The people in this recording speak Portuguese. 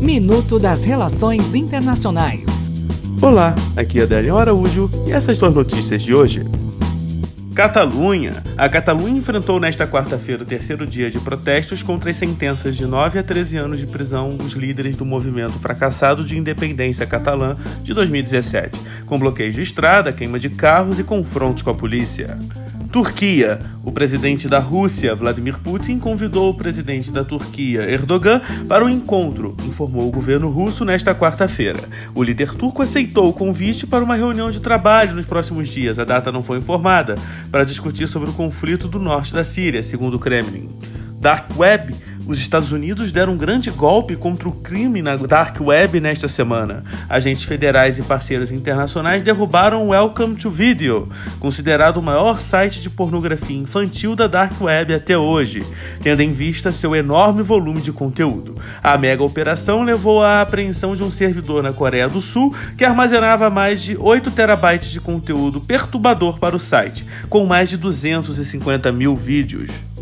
Minuto das Relações Internacionais. Olá, aqui é Adélio Araújo e essas duas notícias de hoje. Catalunha. A Catalunha enfrentou nesta quarta-feira o terceiro dia de protestos contra as sentenças de 9 a 13 anos de prisão dos líderes do movimento fracassado de independência catalã de 2017, com bloqueios de estrada, queima de carros e confrontos com a polícia. Turquia. O presidente da Rússia, Vladimir Putin, convidou o presidente da Turquia, Erdogan, para um encontro, informou o governo russo nesta quarta-feira. O líder turco aceitou o convite para uma reunião de trabalho nos próximos dias, a data não foi informada, para discutir sobre o conflito do norte da Síria, segundo o Kremlin. Dark Web os Estados Unidos deram um grande golpe contra o crime na Dark Web nesta semana. Agentes federais e parceiros internacionais derrubaram o Welcome to Video, considerado o maior site de pornografia infantil da Dark Web até hoje, tendo em vista seu enorme volume de conteúdo. A mega operação levou à apreensão de um servidor na Coreia do Sul que armazenava mais de 8 terabytes de conteúdo perturbador para o site, com mais de 250 mil vídeos.